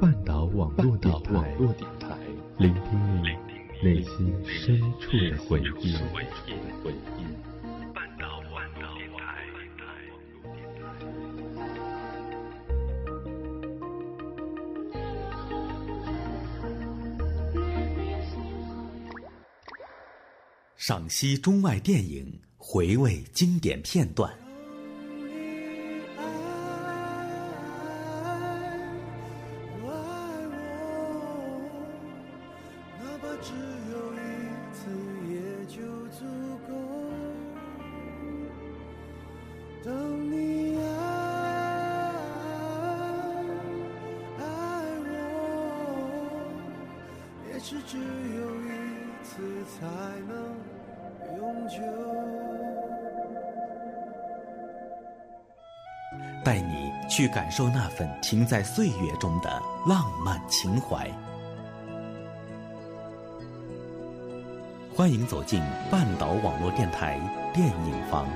半岛网络电台，聆听你内心深处的回忆。半岛网络电台。赏析中外电影，回味经典片段。是只有一次才能永久带你去感受那份停在岁月中的浪漫情怀。欢迎走进半岛网络电台电影房。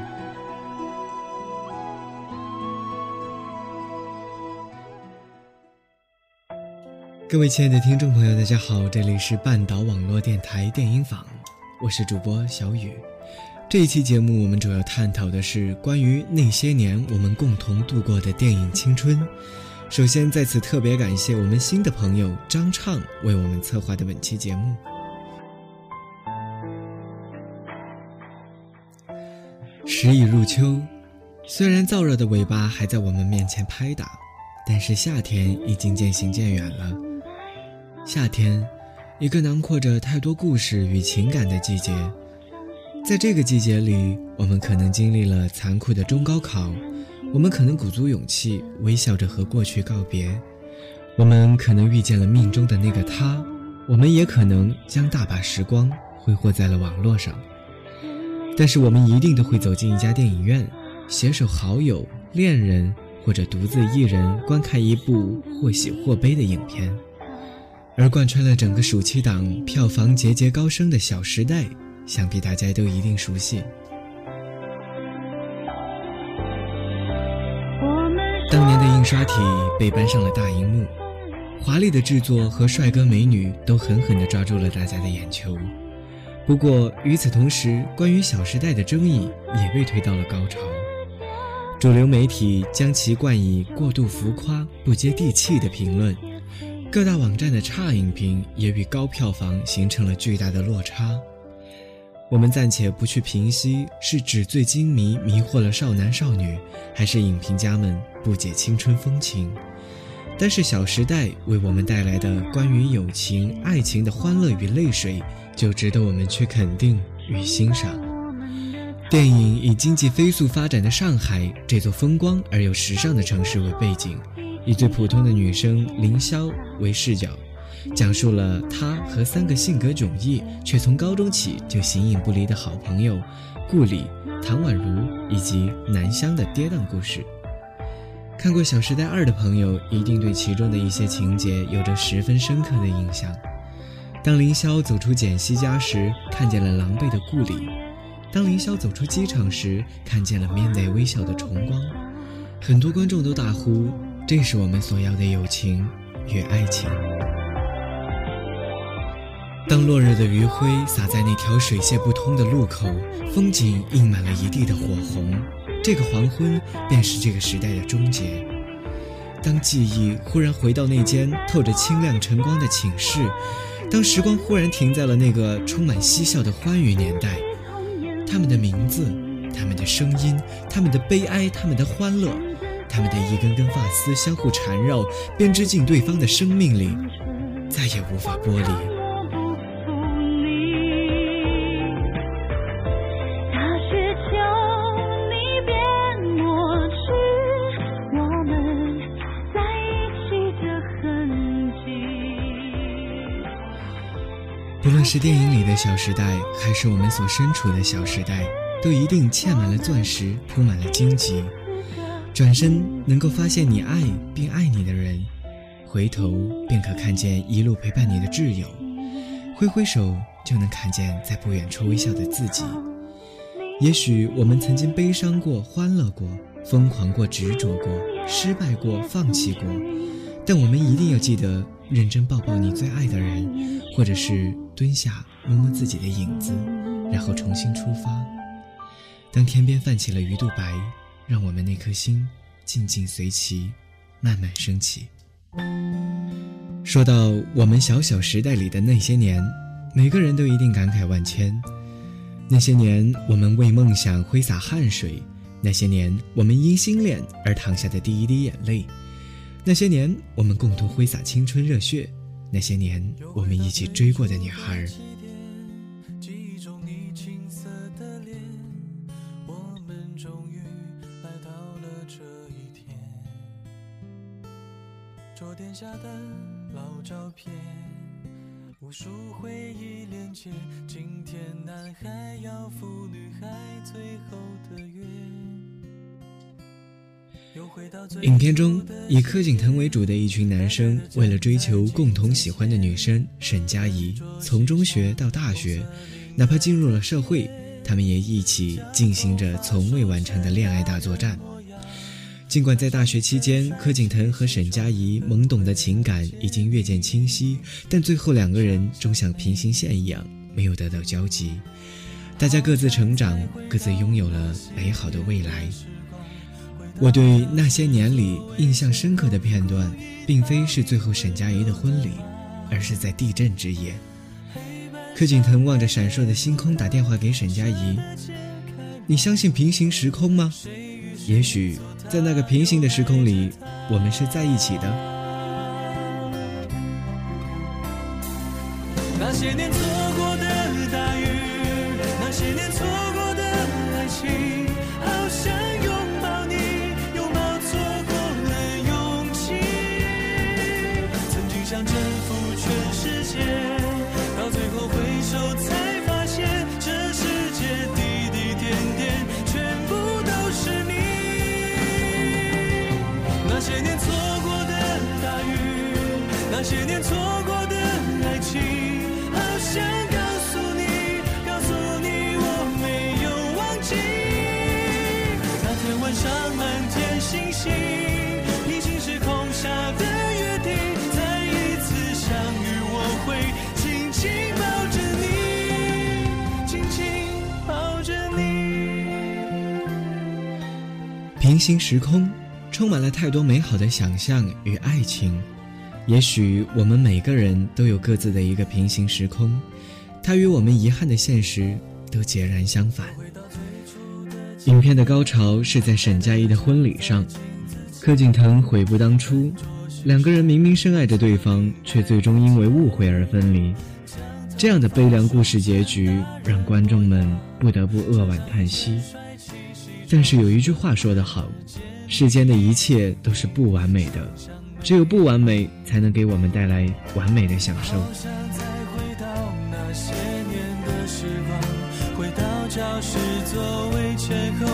各位亲爱的听众朋友，大家好，这里是半岛网络电台电影坊，我是主播小雨。这一期节目，我们主要探讨的是关于那些年我们共同度过的电影青春。首先，在此特别感谢我们新的朋友张畅为我们策划的本期节目。时已入秋，虽然燥热的尾巴还在我们面前拍打，但是夏天已经渐行渐远了。夏天，一个囊括着太多故事与情感的季节。在这个季节里，我们可能经历了残酷的中高考，我们可能鼓足勇气微笑着和过去告别，我们可能遇见了命中的那个他，我们也可能将大把时光挥霍在了网络上。但是我们一定都会走进一家电影院，携手好友、恋人或者独自一人观看一部或喜或悲的影片，而贯穿了整个暑期档、票房节节高升的《小时代》。想必大家都一定熟悉。当年的印刷体被搬上了大荧幕，华丽的制作和帅哥美女都狠狠地抓住了大家的眼球。不过与此同时，关于《小时代》的争议也被推到了高潮，主流媒体将其冠以过度浮夸、不接地气的评论，各大网站的差影评也与高票房形成了巨大的落差。我们暂且不去评析是纸醉金迷迷惑了少男少女，还是影评家们不解青春风情。但是《小时代》为我们带来的关于友情、爱情的欢乐与泪水，就值得我们去肯定与欣赏。电影以经济飞速发展的上海这座风光而又时尚的城市为背景，以最普通的女生凌霄为视角。讲述了她和三个性格迥异却从高中起就形影不离的好朋友顾里、唐宛如以及南湘的跌宕故事。看过《小时代二》的朋友一定对其中的一些情节有着十分深刻的印象。当凌霄走出简溪家时，看见了狼狈的顾里；当凌霄走出机场时，看见了面带微笑的崇光。很多观众都大呼：“这是我们所要的友情与爱情。”当落日的余晖洒在那条水泄不通的路口，风景映满了一地的火红，这个黄昏便是这个时代的终结。当记忆忽然回到那间透着清亮晨光的寝室，当时光忽然停在了那个充满嬉笑的欢愉年代，他们的名字，他们的声音，他们的悲哀，他们的欢乐，他们的一根根发丝相互缠绕，编织进对方的生命里，再也无法剥离。不论是电影里的小时代，还是我们所身处的小时代，都一定嵌满了钻石，铺满了荆棘。转身能够发现你爱并爱你的人，回头便可看见一路陪伴你的挚友，挥挥手就能看见在不远处微笑的自己。也许我们曾经悲伤过，欢乐过，疯狂过，执着过，失败过，放弃过。但我们一定要记得认真抱抱你最爱的人，或者是蹲下摸摸自己的影子，然后重新出发。当天边泛起了鱼肚白，让我们那颗心静静随其慢慢升起。说到我们小小时代里的那些年，每个人都一定感慨万千。那些年，我们为梦想挥洒汗水；那些年，我们因心恋而淌下的第一滴眼泪；那些年，我们共同挥洒青春热血；那些年，我们一起追过的女孩。下的老照片。无数回忆连接，今天男孩要赴女孩最后的约。影片中以柯景腾为主的一群男生，为了追求共同喜欢的女生沈佳宜，从中学到大学，哪怕进入了社会，他们也一起进行着从未完成的恋爱大作战。尽管在大学期间，柯景腾和沈佳宜懵懂的情感已经越见清晰，但最后两个人终像平行线一样没有得到交集。大家各自成长，各自拥有了美好的未来。我对那些年里印象深刻的片段，并非是最后沈佳宜的婚礼，而是在地震之夜，柯景腾望着闪烁的星空打电话给沈佳宜：“你相信平行时空吗？也许。”在那个平行的时空里，我们是在一起的。平行时空。充满了太多美好的想象与爱情，也许我们每个人都有各自的一个平行时空，它与我们遗憾的现实都截然相反。影片的高潮是在沈佳宜的婚礼上，柯景腾悔不当初，两个人明明深爱着对方，却最终因为误会而分离。这样的悲凉故事结局让观众们不得不扼腕叹息。但是有一句话说得好。世间的一切都是不完美的，只有不完美才能给我们带来完美的享受。回到教室座位前后，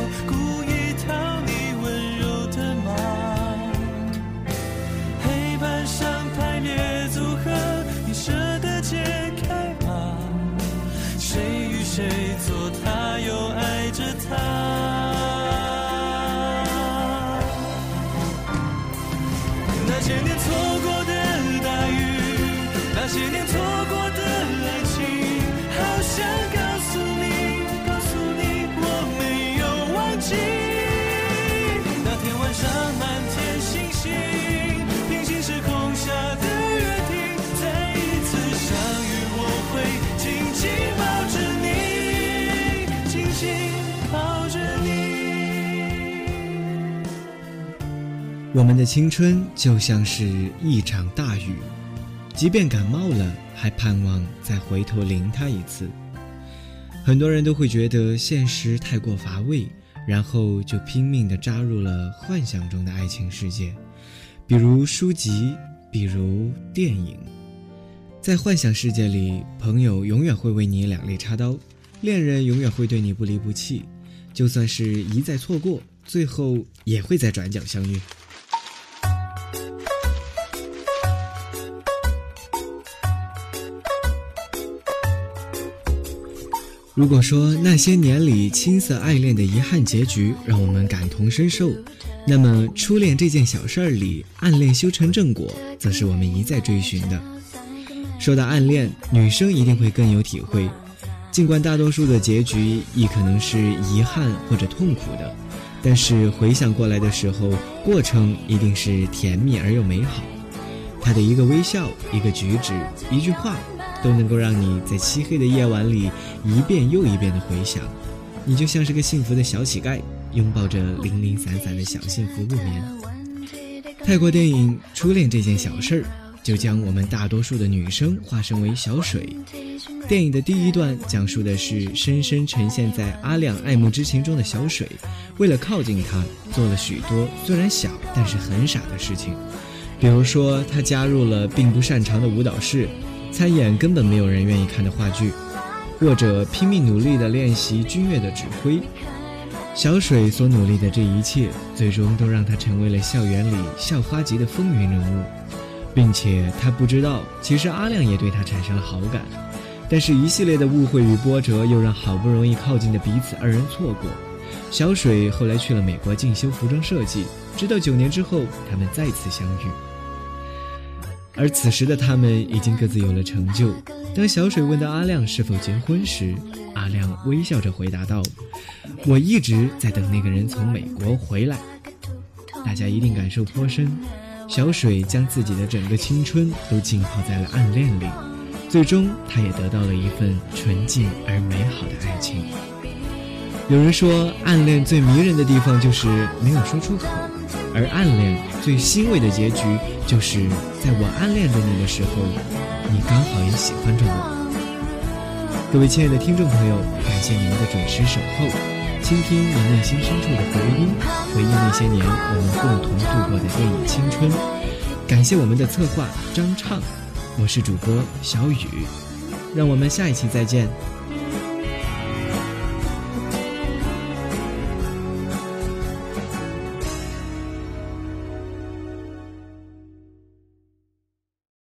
我们的青春就像是一场大雨，即便感冒了，还盼望再回头淋它一次。很多人都会觉得现实太过乏味，然后就拼命地扎入了幻想中的爱情世界，比如书籍，比如电影。在幻想世界里，朋友永远会为你两肋插刀，恋人永远会对你不离不弃，就算是一再错过，最后也会在转角相遇。如果说那些年里青涩爱恋的遗憾结局让我们感同身受，那么，初恋这件小事儿里，暗恋修成正果，则是我们一再追寻的。说到暗恋，女生一定会更有体会。尽管大多数的结局亦可能是遗憾或者痛苦的，但是回想过来的时候，过程一定是甜蜜而又美好。他的一个微笑、一个举止、一句话，都能够让你在漆黑的夜晚里一遍又一遍的回想。你就像是个幸福的小乞丐，拥抱着零零散散的小幸福入眠。泰国电影《初恋这件小事儿》就将我们大多数的女生化身为小水。电影的第一段讲述的是深深沉陷在阿亮爱慕之情中的小水，为了靠近他，做了许多虽然小但是很傻的事情。比如说，他加入了并不擅长的舞蹈室，参演根本没有人愿意看的话剧，或者拼命努力地练习军乐的指挥。小水所努力的这一切，最终都让他成为了校园里校花级的风云人物，并且他不知道，其实阿亮也对他产生了好感。但是，一系列的误会与波折，又让好不容易靠近的彼此二人错过。小水后来去了美国进修服装设计，直到九年之后，他们再次相遇。而此时的他们已经各自有了成就。当小水问到阿亮是否结婚时，阿亮微笑着回答道：“我一直在等那个人从美国回来。”大家一定感受颇深。小水将自己的整个青春都浸泡在了暗恋里，最终他也得到了一份纯净而美好的爱情。有人说，暗恋最迷人的地方就是没有说出口。而暗恋最欣慰的结局，就是在我暗恋着你的时候，你刚好也喜欢着我。各位亲爱的听众朋友，感谢您的准时守候，倾听您内心深处的回音，回忆那些年我们共同度过的电影青春。感谢我们的策划张畅，我是主播小雨，让我们下一期再见。